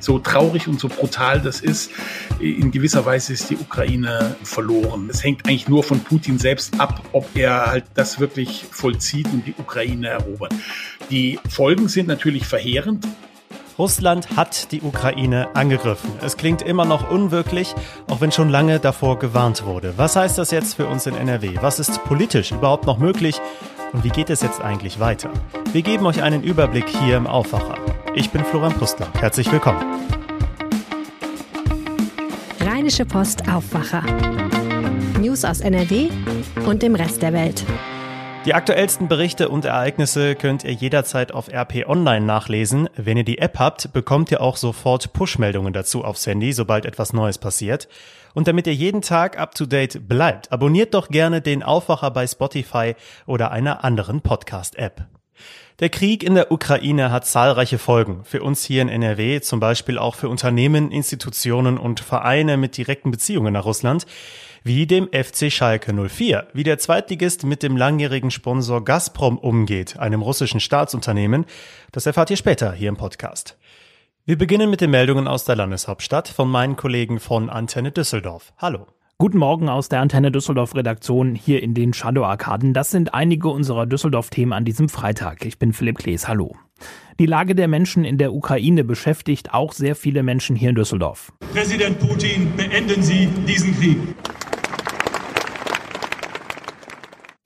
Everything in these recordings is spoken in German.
So traurig und so brutal das ist, in gewisser Weise ist die Ukraine verloren. Es hängt eigentlich nur von Putin selbst ab, ob er halt das wirklich vollzieht und die Ukraine erobert. Die Folgen sind natürlich verheerend. Russland hat die Ukraine angegriffen. Es klingt immer noch unwirklich, auch wenn schon lange davor gewarnt wurde. Was heißt das jetzt für uns in NRW? Was ist politisch überhaupt noch möglich? Und wie geht es jetzt eigentlich weiter? Wir geben euch einen Überblick hier im Aufwacher. Ich bin Florian Pustler. Herzlich willkommen. Rheinische Post Aufwacher. News aus NRW und dem Rest der Welt. Die aktuellsten Berichte und Ereignisse könnt ihr jederzeit auf RP Online nachlesen. Wenn ihr die App habt, bekommt ihr auch sofort Push-Meldungen dazu aufs Handy, sobald etwas Neues passiert. Und damit ihr jeden Tag up to date bleibt, abonniert doch gerne den Aufwacher bei Spotify oder einer anderen Podcast-App. Der Krieg in der Ukraine hat zahlreiche Folgen. Für uns hier in NRW, zum Beispiel auch für Unternehmen, Institutionen und Vereine mit direkten Beziehungen nach Russland wie dem FC Schalke 04, wie der Zweitligist mit dem langjährigen Sponsor Gazprom umgeht, einem russischen Staatsunternehmen. Das erfahrt ihr später hier im Podcast. Wir beginnen mit den Meldungen aus der Landeshauptstadt von meinen Kollegen von Antenne Düsseldorf. Hallo. Guten Morgen aus der Antenne Düsseldorf Redaktion hier in den Shadow Arkaden. Das sind einige unserer Düsseldorf-Themen an diesem Freitag. Ich bin Philipp Klees. Hallo. Die Lage der Menschen in der Ukraine beschäftigt auch sehr viele Menschen hier in Düsseldorf. Präsident Putin, beenden Sie diesen Krieg.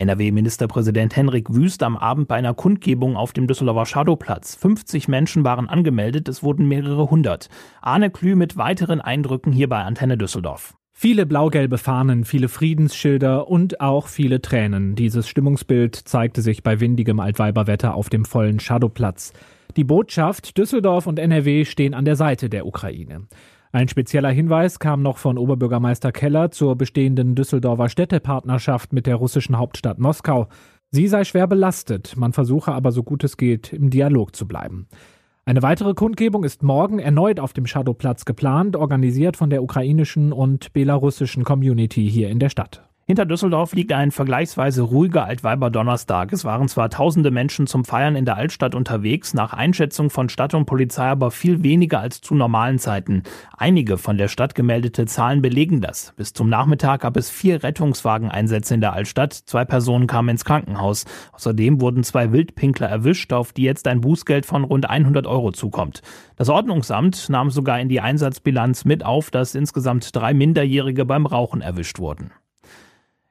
NRW-Ministerpräsident Henrik Wüst am Abend bei einer Kundgebung auf dem Düsseldorfer Shadowplatz. 50 Menschen waren angemeldet, es wurden mehrere hundert. Arne Klü mit weiteren Eindrücken hier bei Antenne Düsseldorf. Viele blau-gelbe Fahnen, viele Friedensschilder und auch viele Tränen. Dieses Stimmungsbild zeigte sich bei windigem Altweiberwetter auf dem vollen Shadowplatz. Die Botschaft, Düsseldorf und NRW stehen an der Seite der Ukraine. Ein spezieller Hinweis kam noch von Oberbürgermeister Keller zur bestehenden Düsseldorfer Städtepartnerschaft mit der russischen Hauptstadt Moskau. Sie sei schwer belastet, man versuche aber so gut es geht, im Dialog zu bleiben. Eine weitere Kundgebung ist morgen erneut auf dem Shadowplatz geplant, organisiert von der ukrainischen und belarussischen Community hier in der Stadt. Hinter Düsseldorf liegt ein vergleichsweise ruhiger Altweiber-Donnerstag. Es waren zwar tausende Menschen zum Feiern in der Altstadt unterwegs, nach Einschätzung von Stadt und Polizei aber viel weniger als zu normalen Zeiten. Einige von der Stadt gemeldete Zahlen belegen das. Bis zum Nachmittag gab es vier Rettungswageneinsätze in der Altstadt. Zwei Personen kamen ins Krankenhaus. Außerdem wurden zwei Wildpinkler erwischt, auf die jetzt ein Bußgeld von rund 100 Euro zukommt. Das Ordnungsamt nahm sogar in die Einsatzbilanz mit auf, dass insgesamt drei Minderjährige beim Rauchen erwischt wurden.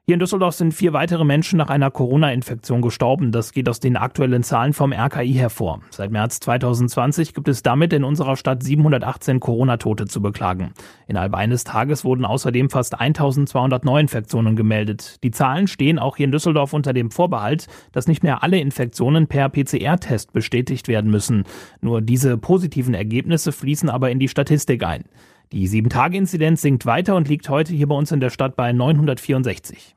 Hier in Düsseldorf sind vier weitere Menschen nach einer Corona-Infektion gestorben. Das geht aus den aktuellen Zahlen vom RKI hervor. Seit März 2020 gibt es damit in unserer Stadt 718 Corona-Tote zu beklagen. Innerhalb eines Tages wurden außerdem fast 1200 Neuinfektionen gemeldet. Die Zahlen stehen auch hier in Düsseldorf unter dem Vorbehalt, dass nicht mehr alle Infektionen per PCR-Test bestätigt werden müssen. Nur diese positiven Ergebnisse fließen aber in die Statistik ein. Die 7-Tage-Inzidenz sinkt weiter und liegt heute hier bei uns in der Stadt bei 964.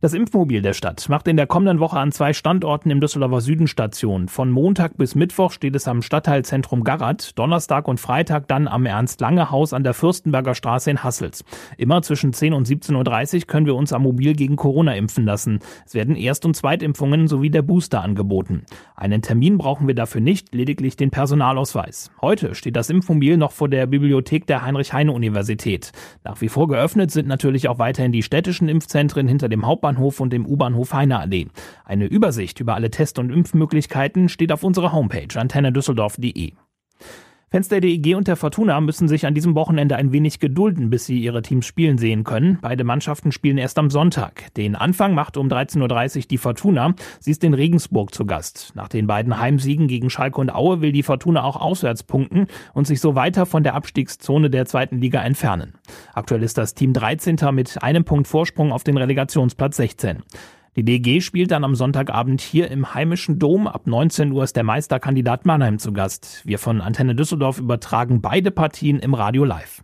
Das Impfmobil der Stadt macht in der kommenden Woche an zwei Standorten im Düsseldorfer Süden Station. Von Montag bis Mittwoch steht es am Stadtteilzentrum Garrat, Donnerstag und Freitag dann am Ernst-Lange-Haus an der Fürstenberger Straße in Hassels. Immer zwischen 10 und 17.30 Uhr können wir uns am Mobil gegen Corona impfen lassen. Es werden Erst- und Zweitimpfungen sowie der Booster angeboten. Einen Termin brauchen wir dafür nicht, lediglich den Personalausweis. Heute steht das Impfmobil noch vor der Bibliothek der Heinrich-Heine-Universität. Nach wie vor geöffnet sind natürlich auch weiterhin die städtischen Impfzentren hinter dem Hauptbahnhof Hauptbahnhof und dem U-Bahnhof Heineallee. Eine Übersicht über alle Test- und Impfmöglichkeiten steht auf unserer Homepage antennedüsseldorf.de. Fans der DEG und der Fortuna müssen sich an diesem Wochenende ein wenig gedulden, bis sie ihre Teams spielen sehen können. Beide Mannschaften spielen erst am Sonntag. Den Anfang macht um 13.30 Uhr die Fortuna. Sie ist in Regensburg zu Gast. Nach den beiden Heimsiegen gegen Schalke und Aue will die Fortuna auch auswärts punkten und sich so weiter von der Abstiegszone der zweiten Liga entfernen. Aktuell ist das Team 13. mit einem Punkt Vorsprung auf den Relegationsplatz 16. Die DG spielt dann am Sonntagabend hier im heimischen Dom. Ab 19 Uhr ist der Meisterkandidat Mannheim zu Gast. Wir von Antenne Düsseldorf übertragen beide Partien im Radio live.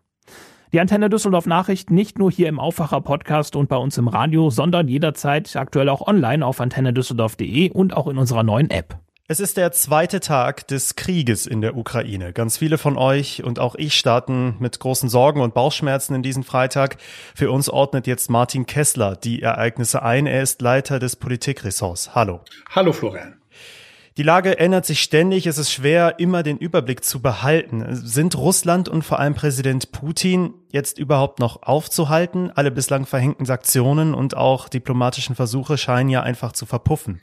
Die Antenne Düsseldorf Nachrichten nicht nur hier im Aufwacher Podcast und bei uns im Radio, sondern jederzeit aktuell auch online auf antennedüsseldorf.de und auch in unserer neuen App. Es ist der zweite Tag des Krieges in der Ukraine. Ganz viele von euch und auch ich starten mit großen Sorgen und Bauchschmerzen in diesen Freitag. Für uns ordnet jetzt Martin Kessler die Ereignisse ein. Er ist Leiter des Politikressorts. Hallo. Hallo Florian. Die Lage ändert sich ständig, es ist schwer, immer den Überblick zu behalten. Sind Russland und vor allem Präsident Putin jetzt überhaupt noch aufzuhalten? Alle bislang verhängten Sanktionen und auch diplomatischen Versuche scheinen ja einfach zu verpuffen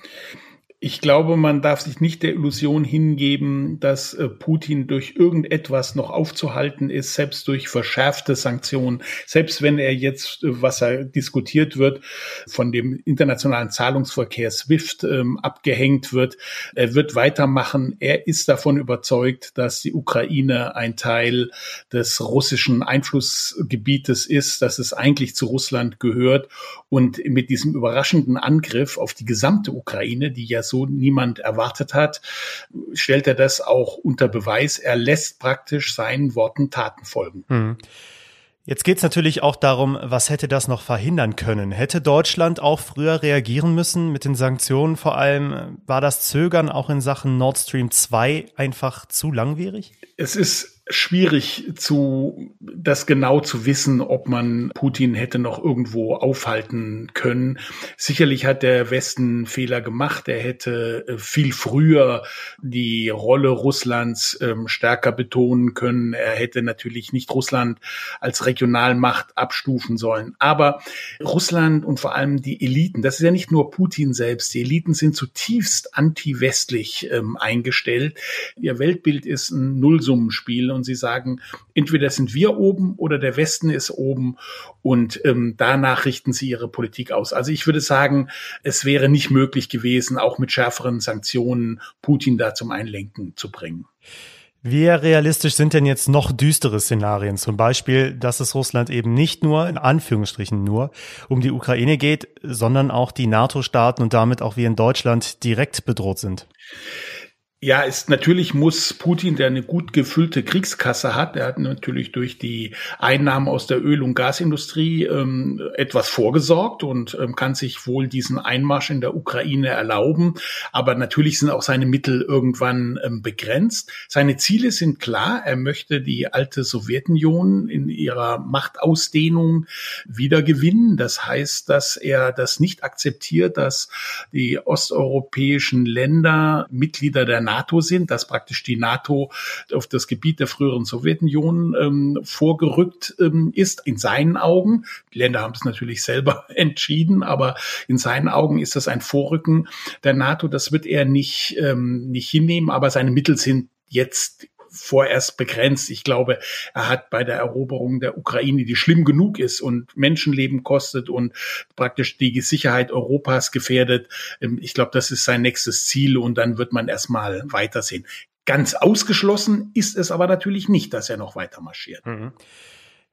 ich glaube, man darf sich nicht der Illusion hingeben, dass äh, Putin durch irgendetwas noch aufzuhalten ist, selbst durch verschärfte Sanktionen, selbst wenn er jetzt, äh, was er diskutiert wird, von dem internationalen Zahlungsverkehr SWIFT ähm, abgehängt wird. Er wird weitermachen. Er ist davon überzeugt, dass die Ukraine ein Teil des russischen Einflussgebietes ist, dass es eigentlich zu Russland gehört. Und mit diesem überraschenden Angriff auf die gesamte Ukraine, die ja so niemand erwartet hat, stellt er das auch unter Beweis. Er lässt praktisch seinen Worten Taten folgen. Hm. Jetzt geht es natürlich auch darum, was hätte das noch verhindern können? Hätte Deutschland auch früher reagieren müssen mit den Sanktionen? Vor allem war das Zögern auch in Sachen Nord Stream 2 einfach zu langwierig? Es ist schwierig zu, das genau zu wissen, ob man Putin hätte noch irgendwo aufhalten können. Sicherlich hat der Westen Fehler gemacht. Er hätte äh, viel früher die Rolle Russlands ähm, stärker betonen können. Er hätte natürlich nicht Russland als Regionalmacht abstufen sollen. Aber Russland und vor allem die Eliten, das ist ja nicht nur Putin selbst, die Eliten sind zutiefst anti-westlich ähm, eingestellt. Ihr Weltbild ist ein Nullsummenspiel und sie sagen, entweder sind wir oben oder der Westen ist oben und ähm, danach richten sie ihre Politik aus. Also ich würde sagen, es wäre nicht möglich gewesen, auch mit schärferen Sanktionen Putin da zum Einlenken zu bringen. Wie realistisch sind denn jetzt noch düstere Szenarien? Zum Beispiel, dass es Russland eben nicht nur, in Anführungsstrichen nur, um die Ukraine geht, sondern auch die NATO-Staaten und damit auch wir in Deutschland direkt bedroht sind. Ja, ist natürlich muss Putin, der eine gut gefüllte Kriegskasse hat, der hat natürlich durch die Einnahmen aus der Öl- und Gasindustrie ähm, etwas vorgesorgt und ähm, kann sich wohl diesen Einmarsch in der Ukraine erlauben. Aber natürlich sind auch seine Mittel irgendwann ähm, begrenzt. Seine Ziele sind klar. Er möchte die alte Sowjetunion in ihrer Machtausdehnung wiedergewinnen. Das heißt, dass er das nicht akzeptiert, dass die osteuropäischen Länder Mitglieder der NATO sind, dass praktisch die NATO auf das Gebiet der früheren Sowjetunion ähm, vorgerückt ähm, ist, in seinen Augen. Die Länder haben es natürlich selber entschieden, aber in seinen Augen ist das ein Vorrücken der NATO. Das wird er nicht, ähm, nicht hinnehmen, aber seine Mittel sind jetzt vorerst begrenzt. Ich glaube, er hat bei der Eroberung der Ukraine, die schlimm genug ist und Menschenleben kostet und praktisch die Sicherheit Europas gefährdet, ähm, ich glaube, das ist sein nächstes Ziel und dann wird man erstmal weitersehen. Ganz ausgeschlossen ist es aber natürlich nicht, dass er noch weiter marschiert. Mhm.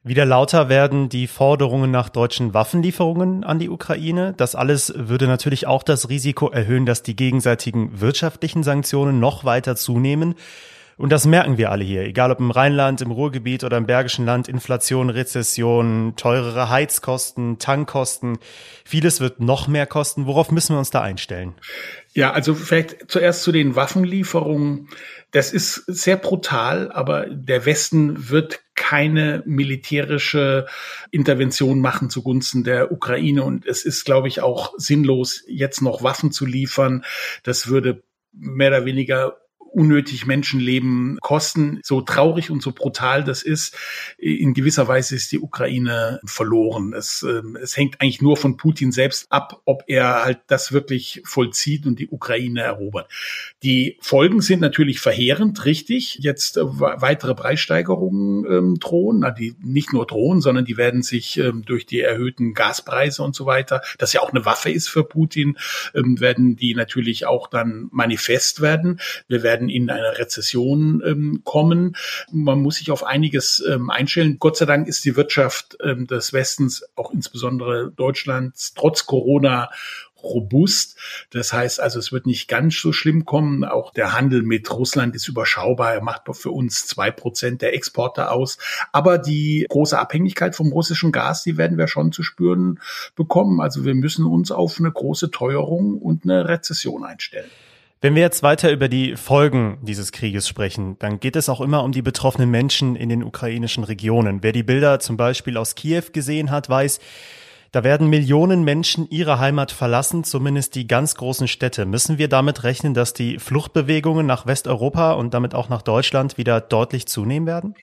Wieder lauter werden die Forderungen nach deutschen Waffenlieferungen an die Ukraine. Das alles würde natürlich auch das Risiko erhöhen, dass die gegenseitigen wirtschaftlichen Sanktionen noch weiter zunehmen. Und das merken wir alle hier, egal ob im Rheinland, im Ruhrgebiet oder im Bergischen Land, Inflation, Rezession, teurere Heizkosten, Tankkosten. Vieles wird noch mehr kosten. Worauf müssen wir uns da einstellen? Ja, also vielleicht zuerst zu den Waffenlieferungen. Das ist sehr brutal, aber der Westen wird keine militärische Intervention machen zugunsten der Ukraine. Und es ist, glaube ich, auch sinnlos, jetzt noch Waffen zu liefern. Das würde mehr oder weniger unnötig Menschenleben kosten. So traurig und so brutal das ist, in gewisser Weise ist die Ukraine verloren. Es, äh, es hängt eigentlich nur von Putin selbst ab, ob er halt das wirklich vollzieht und die Ukraine erobert. Die Folgen sind natürlich verheerend, richtig. Jetzt äh, weitere Preissteigerungen ähm, drohen, na, die nicht nur drohen, sondern die werden sich ähm, durch die erhöhten Gaspreise und so weiter, das ja auch eine Waffe ist für Putin, ähm, werden die natürlich auch dann manifest werden. Wir werden werden in eine Rezession ähm, kommen. Man muss sich auf einiges ähm, einstellen. Gott sei Dank ist die Wirtschaft ähm, des Westens, auch insbesondere Deutschlands, trotz Corona robust. Das heißt also, es wird nicht ganz so schlimm kommen. Auch der Handel mit Russland ist überschaubar. Er macht für uns zwei Prozent der Exporte aus. Aber die große Abhängigkeit vom russischen Gas, die werden wir schon zu spüren bekommen. Also wir müssen uns auf eine große Teuerung und eine Rezession einstellen. Wenn wir jetzt weiter über die Folgen dieses Krieges sprechen, dann geht es auch immer um die betroffenen Menschen in den ukrainischen Regionen. Wer die Bilder zum Beispiel aus Kiew gesehen hat, weiß, Da werden Millionen Menschen ihre Heimat verlassen, zumindest die ganz großen Städte. Müssen wir damit rechnen, dass die Fluchtbewegungen nach Westeuropa und damit auch nach Deutschland wieder deutlich zunehmen werden?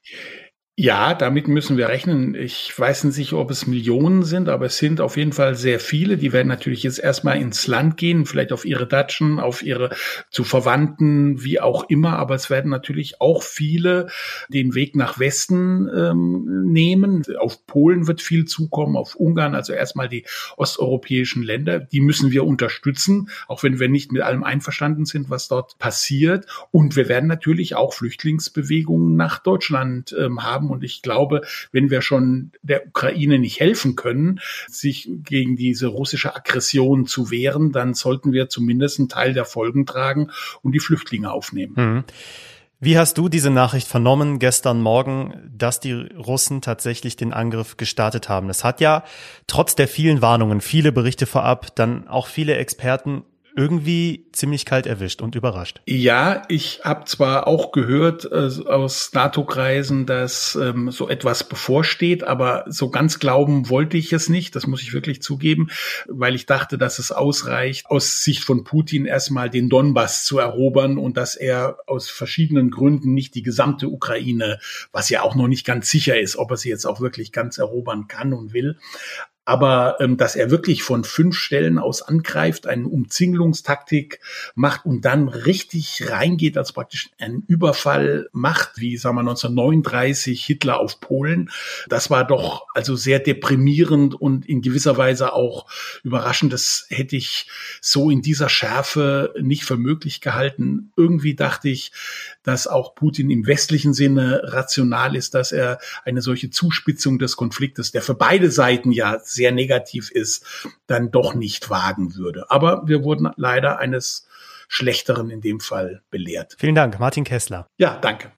Ja, damit müssen wir rechnen. Ich weiß nicht, ob es Millionen sind, aber es sind auf jeden Fall sehr viele. Die werden natürlich jetzt erstmal ins Land gehen, vielleicht auf ihre Datschen, auf ihre zu Verwandten, wie auch immer. Aber es werden natürlich auch viele den Weg nach Westen ähm, nehmen. Auf Polen wird viel zukommen, auf Ungarn, also erstmal die osteuropäischen Länder. Die müssen wir unterstützen, auch wenn wir nicht mit allem einverstanden sind, was dort passiert. Und wir werden natürlich auch Flüchtlingsbewegungen nach Deutschland ähm, haben haben. Und ich glaube, wenn wir schon der Ukraine nicht helfen können, sich gegen diese russische Aggression zu wehren, dann sollten wir zumindest einen Teil der Folgen tragen und die Flüchtlinge aufnehmen. Mhm. Wie hast du diese Nachricht vernommen gestern Morgen, dass die Russen tatsächlich den Angriff gestartet haben? Es hat ja trotz der vielen Warnungen, viele Berichte vorab, dann auch viele Experten irgendwie ziemlich kalt erwischt und überrascht. Ja, ich habe zwar auch gehört äh, aus NATO-Kreisen, dass ähm, so etwas bevorsteht, aber so ganz glauben wollte ich es nicht, das muss ich wirklich zugeben, weil ich dachte, dass es ausreicht, aus Sicht von Putin erstmal den Donbass zu erobern und dass er aus verschiedenen Gründen nicht die gesamte Ukraine, was ja auch noch nicht ganz sicher ist, ob er sie jetzt auch wirklich ganz erobern kann und will, aber ähm, dass er wirklich von fünf Stellen aus angreift, eine Umzingelungstaktik macht und dann richtig reingeht, als praktisch einen Überfall macht, wie sagen wir 1939 Hitler auf Polen, das war doch also sehr deprimierend und in gewisser Weise auch überraschend. Das hätte ich so in dieser Schärfe nicht für möglich gehalten. Irgendwie dachte ich, dass auch Putin im westlichen Sinne rational ist, dass er eine solche Zuspitzung des Konfliktes, der für beide Seiten ja sehr negativ ist, dann doch nicht wagen würde. Aber wir wurden leider eines Schlechteren in dem Fall belehrt. Vielen Dank, Martin Kessler. Ja, danke.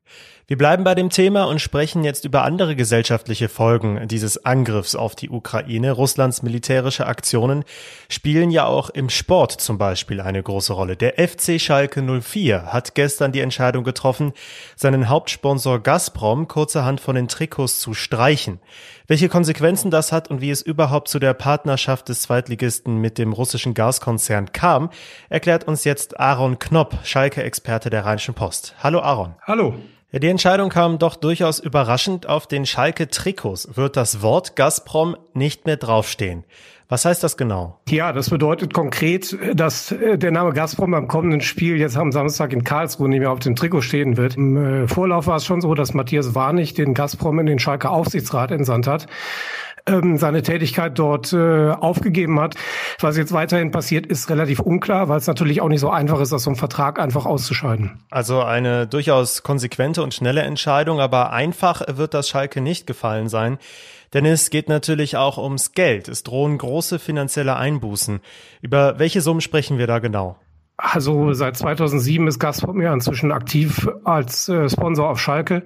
Wir bleiben bei dem Thema und sprechen jetzt über andere gesellschaftliche Folgen dieses Angriffs auf die Ukraine. Russlands militärische Aktionen spielen ja auch im Sport zum Beispiel eine große Rolle. Der FC Schalke 04 hat gestern die Entscheidung getroffen, seinen Hauptsponsor Gazprom kurzerhand von den Trikots zu streichen. Welche Konsequenzen das hat und wie es überhaupt zu der Partnerschaft des Zweitligisten mit dem russischen Gaskonzern kam, erklärt uns jetzt Aaron Knopp, Schalke-Experte der Rheinischen Post. Hallo Aaron. Hallo. Die Entscheidung kam doch durchaus überraschend. Auf den Schalke-Trikots wird das Wort Gazprom nicht mehr draufstehen. Was heißt das genau? Ja, das bedeutet konkret, dass äh, der Name Gazprom beim kommenden Spiel jetzt am Samstag in Karlsruhe nicht mehr auf dem Trikot stehen wird. Im äh, Vorlauf war es schon so, dass Matthias Warnig den Gazprom in den Schalke Aufsichtsrat entsandt hat ähm, seine Tätigkeit dort äh, aufgegeben hat. Was jetzt weiterhin passiert, ist relativ unklar, weil es natürlich auch nicht so einfach ist, aus so einem Vertrag einfach auszuscheiden. Also eine durchaus konsequente und schnelle Entscheidung, aber einfach wird das Schalke nicht gefallen sein. Denn es geht natürlich auch ums Geld. Es drohen große finanzielle Einbußen. Über welche Summen sprechen wir da genau? Also seit 2007 ist Gazprom ja inzwischen aktiv als äh, Sponsor auf Schalke.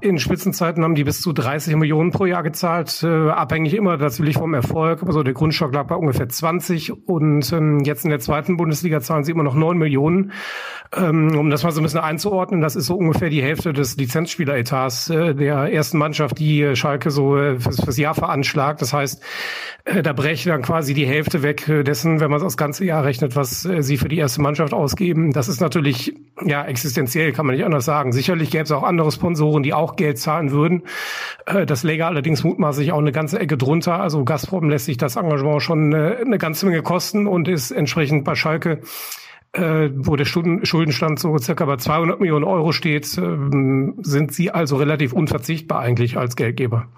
In Spitzenzeiten haben die bis zu 30 Millionen pro Jahr gezahlt, äh, abhängig immer natürlich vom Erfolg. Also der Grundstock lag bei ungefähr 20 und ähm, jetzt in der zweiten Bundesliga zahlen sie immer noch 9 Millionen. Ähm, um das mal so ein bisschen einzuordnen, das ist so ungefähr die Hälfte des Lizenzspieleretats äh, der ersten Mannschaft, die Schalke so äh, fürs, fürs Jahr veranschlagt. Das heißt, äh, da breche dann quasi die Hälfte weg äh, dessen, wenn man das ganze Jahr rechnet, was äh, sie für die erste Mannschaft ausgeben. Das ist natürlich ja existenziell, kann man nicht anders sagen. Sicherlich gäbe es auch andere Sponsoren, die auch Geld zahlen würden. Das läge allerdings mutmaßlich auch eine ganze Ecke drunter. Also Gazprom lässt sich das Engagement schon eine ganze Menge kosten und ist entsprechend bei Schalke wo der Schuldenstand so circa bei 200 Millionen Euro steht, ähm, sind sie also relativ unverzichtbar eigentlich als Geldgeber.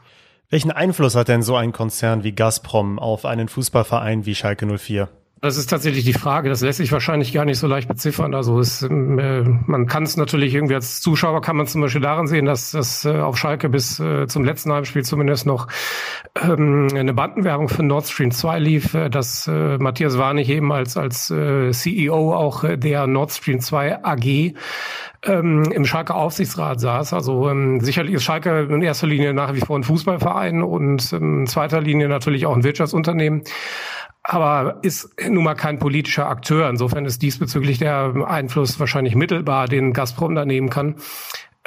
Welchen Einfluss hat denn so ein Konzern wie Gazprom auf einen Fußballverein wie Schalke 04? Das ist tatsächlich die Frage. Das lässt sich wahrscheinlich gar nicht so leicht beziffern. Also es, äh, man kann es natürlich irgendwie als Zuschauer kann man zum Beispiel daran sehen, dass das äh, auf Schalke bis äh, zum letzten Heimspiel zumindest noch ähm, eine Bandenwerbung für Nord Stream 2 lief, dass Matthias Warnig eben als als CEO auch der Nord Stream 2 AG ähm, im Schalke Aufsichtsrat saß. Also ähm, sicherlich ist Schalke in erster Linie nach wie vor ein Fußballverein und in zweiter Linie natürlich auch ein Wirtschaftsunternehmen aber ist nun mal kein politischer Akteur. Insofern ist diesbezüglich der Einfluss wahrscheinlich mittelbar, den Gazprom da nehmen kann.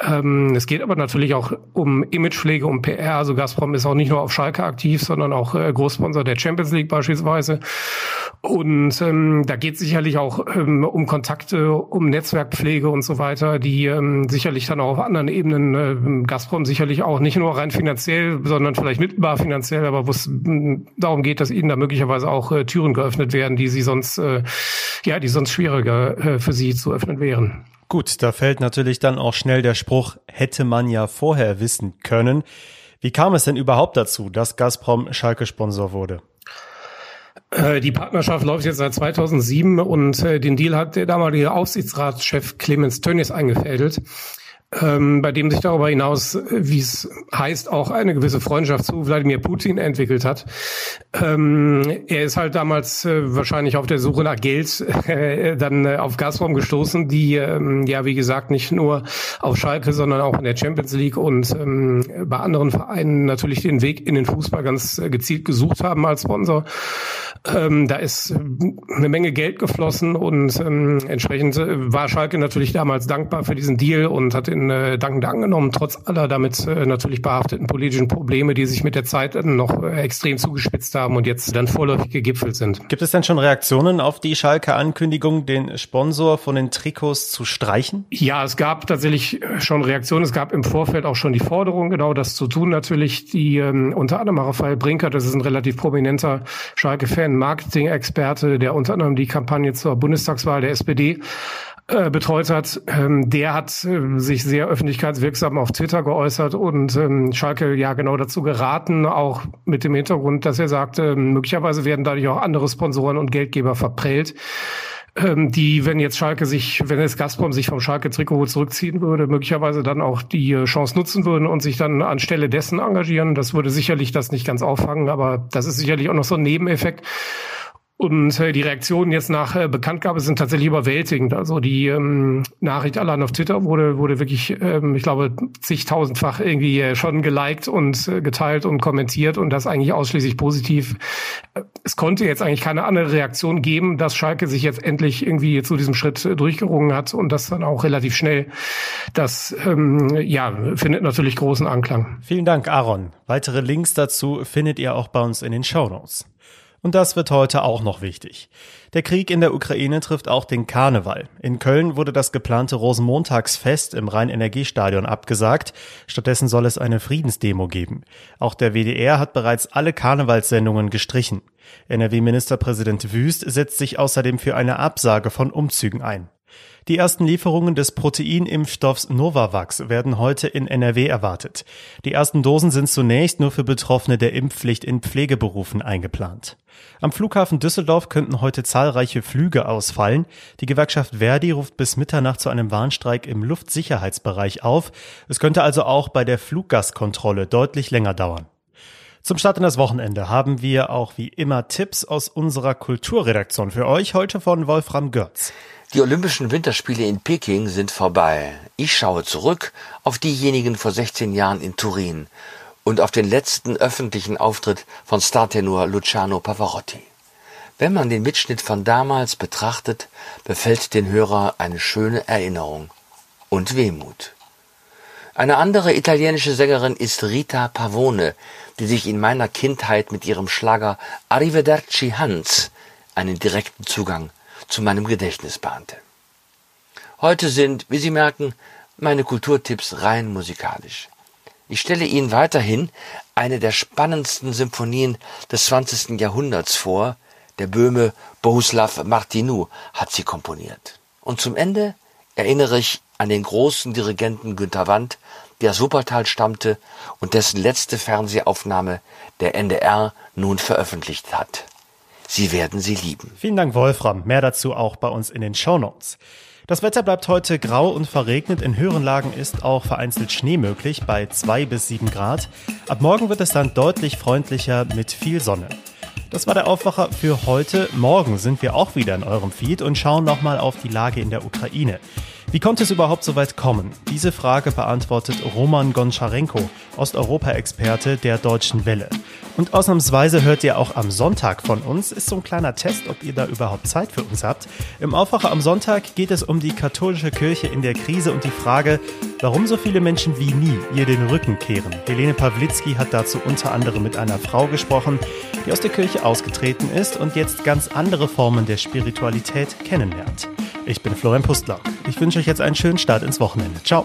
Ähm, es geht aber natürlich auch um Imagepflege, um PR. Also Gazprom ist auch nicht nur auf Schalke aktiv, sondern auch äh, Großsponsor der Champions League beispielsweise. Und ähm, da geht sicherlich auch ähm, um Kontakte, um Netzwerkpflege und so weiter, die ähm, sicherlich dann auch auf anderen Ebenen äh, Gazprom sicherlich auch nicht nur rein finanziell, sondern vielleicht mittelbar finanziell, aber wo es darum geht, dass ihnen da möglicherweise auch äh, Türen geöffnet werden, die sie sonst äh, ja, die sonst schwieriger äh, für sie zu öffnen wären. Gut, da fällt natürlich dann auch schnell der Spruch, hätte man ja vorher wissen können. Wie kam es denn überhaupt dazu, dass Gazprom Schalke-Sponsor wurde? Äh, die Partnerschaft läuft jetzt seit 2007 und äh, den Deal hat der damalige Aufsichtsratschef Clemens Tönnies eingefädelt ähm, bei dem sich darüber hinaus, wie es heißt, auch eine gewisse Freundschaft zu Wladimir Putin entwickelt hat. Ähm, er ist halt damals äh, wahrscheinlich auf der Suche nach Geld äh, dann äh, auf Gazprom gestoßen, die ähm, ja wie gesagt nicht nur auf Schalke, sondern auch in der Champions League und ähm, bei anderen Vereinen natürlich den Weg in den Fußball ganz äh, gezielt gesucht haben als Sponsor. Ähm, da ist äh, eine Menge Geld geflossen und ähm, entsprechend äh, war Schalke natürlich damals dankbar für diesen Deal und hat äh, dankend angenommen, trotz aller damit äh, natürlich behafteten politischen Probleme, die sich mit der Zeit noch äh, extrem zugespitzt haben und jetzt dann vorläufig gegipfelt sind. Gibt es denn schon Reaktionen auf die Schalke-Ankündigung, den Sponsor von den Trikots zu streichen? Ja, es gab tatsächlich schon Reaktionen. Es gab im Vorfeld auch schon die Forderung, genau das zu tun. Natürlich die ähm, unter anderem Raphael Brinker, das ist ein relativ prominenter Schalke-Fan, Marketing-Experte, der unter anderem die Kampagne zur Bundestagswahl der SPD äh, betreut hat, ähm, der hat äh, sich sehr öffentlichkeitswirksam auf Twitter geäußert und ähm, Schalke ja genau dazu geraten, auch mit dem Hintergrund, dass er sagte, möglicherweise werden dadurch auch andere Sponsoren und Geldgeber verprellt ähm, die, wenn jetzt Schalke sich, wenn es Gazprom sich vom Schalke-Trikot zurückziehen würde, möglicherweise dann auch die äh, Chance nutzen würden und sich dann anstelle dessen engagieren. Das würde sicherlich das nicht ganz auffangen, aber das ist sicherlich auch noch so ein Nebeneffekt. Und äh, die Reaktionen jetzt nach äh, Bekanntgabe sind tatsächlich überwältigend. Also die ähm, Nachricht allein auf Twitter wurde, wurde wirklich, ähm, ich glaube, zigtausendfach irgendwie äh, schon geliked und äh, geteilt und kommentiert und das eigentlich ausschließlich positiv. Äh, es konnte jetzt eigentlich keine andere Reaktion geben, dass Schalke sich jetzt endlich irgendwie zu diesem Schritt äh, durchgerungen hat und das dann auch relativ schnell. Das ähm, ja, findet natürlich großen Anklang. Vielen Dank, Aaron. Weitere Links dazu findet ihr auch bei uns in den Show Notes. Und das wird heute auch noch wichtig. Der Krieg in der Ukraine trifft auch den Karneval. In Köln wurde das geplante Rosenmontagsfest im Rhein-Energiestadion abgesagt. Stattdessen soll es eine Friedensdemo geben. Auch der WDR hat bereits alle Karnevalssendungen gestrichen. NRW-Ministerpräsident Wüst setzt sich außerdem für eine Absage von Umzügen ein. Die ersten Lieferungen des Proteinimpfstoffs Novavax werden heute in NRW erwartet. Die ersten Dosen sind zunächst nur für Betroffene der Impfpflicht in Pflegeberufen eingeplant. Am Flughafen Düsseldorf könnten heute zahlreiche Flüge ausfallen. Die Gewerkschaft Verdi ruft bis Mitternacht zu einem Warnstreik im Luftsicherheitsbereich auf. Es könnte also auch bei der Fluggastkontrolle deutlich länger dauern. Zum Start in das Wochenende haben wir auch wie immer Tipps aus unserer Kulturredaktion für euch, heute von Wolfram Görz. Die Olympischen Winterspiele in Peking sind vorbei. Ich schaue zurück auf diejenigen vor 16 Jahren in Turin und auf den letzten öffentlichen Auftritt von Startenor Luciano Pavarotti. Wenn man den Mitschnitt von damals betrachtet, befällt den Hörer eine schöne Erinnerung und Wehmut. Eine andere italienische Sängerin ist Rita Pavone, die sich in meiner Kindheit mit ihrem Schlager Arrivederci Hans einen direkten Zugang zu meinem Gedächtnis bahnte. Heute sind, wie Sie merken, meine Kulturtipps rein musikalisch. Ich stelle Ihnen weiterhin eine der spannendsten Symphonien des 20. Jahrhunderts vor. Der Böhme Bohuslav Martinu hat sie komponiert. Und zum Ende erinnere ich an den großen Dirigenten Günter Wandt, der aus Wuppertal stammte und dessen letzte Fernsehaufnahme der NDR nun veröffentlicht hat. Sie werden sie lieben. Vielen Dank, Wolfram. Mehr dazu auch bei uns in den Show Notes. Das Wetter bleibt heute grau und verregnet. In höheren Lagen ist auch vereinzelt Schnee möglich bei zwei bis sieben Grad. Ab morgen wird es dann deutlich freundlicher mit viel Sonne. Das war der Aufwacher für heute. Morgen sind wir auch wieder in eurem Feed und schauen nochmal auf die Lage in der Ukraine. Wie konnte es überhaupt so weit kommen? Diese Frage beantwortet Roman Goncharenko, Osteuropa-Experte der Deutschen Welle. Und ausnahmsweise hört ihr auch am Sonntag von uns. Ist so ein kleiner Test, ob ihr da überhaupt Zeit für uns habt. Im Aufwacher am Sonntag geht es um die katholische Kirche in der Krise und die Frage, warum so viele Menschen wie nie ihr den Rücken kehren. Helene Pawlitzki hat dazu unter anderem mit einer Frau gesprochen, die aus der Kirche ausgetreten ist und jetzt ganz andere Formen der Spiritualität kennenlernt. Ich bin Florian Pustlauk. Ich wünsche euch jetzt einen schönen Start ins Wochenende. Ciao.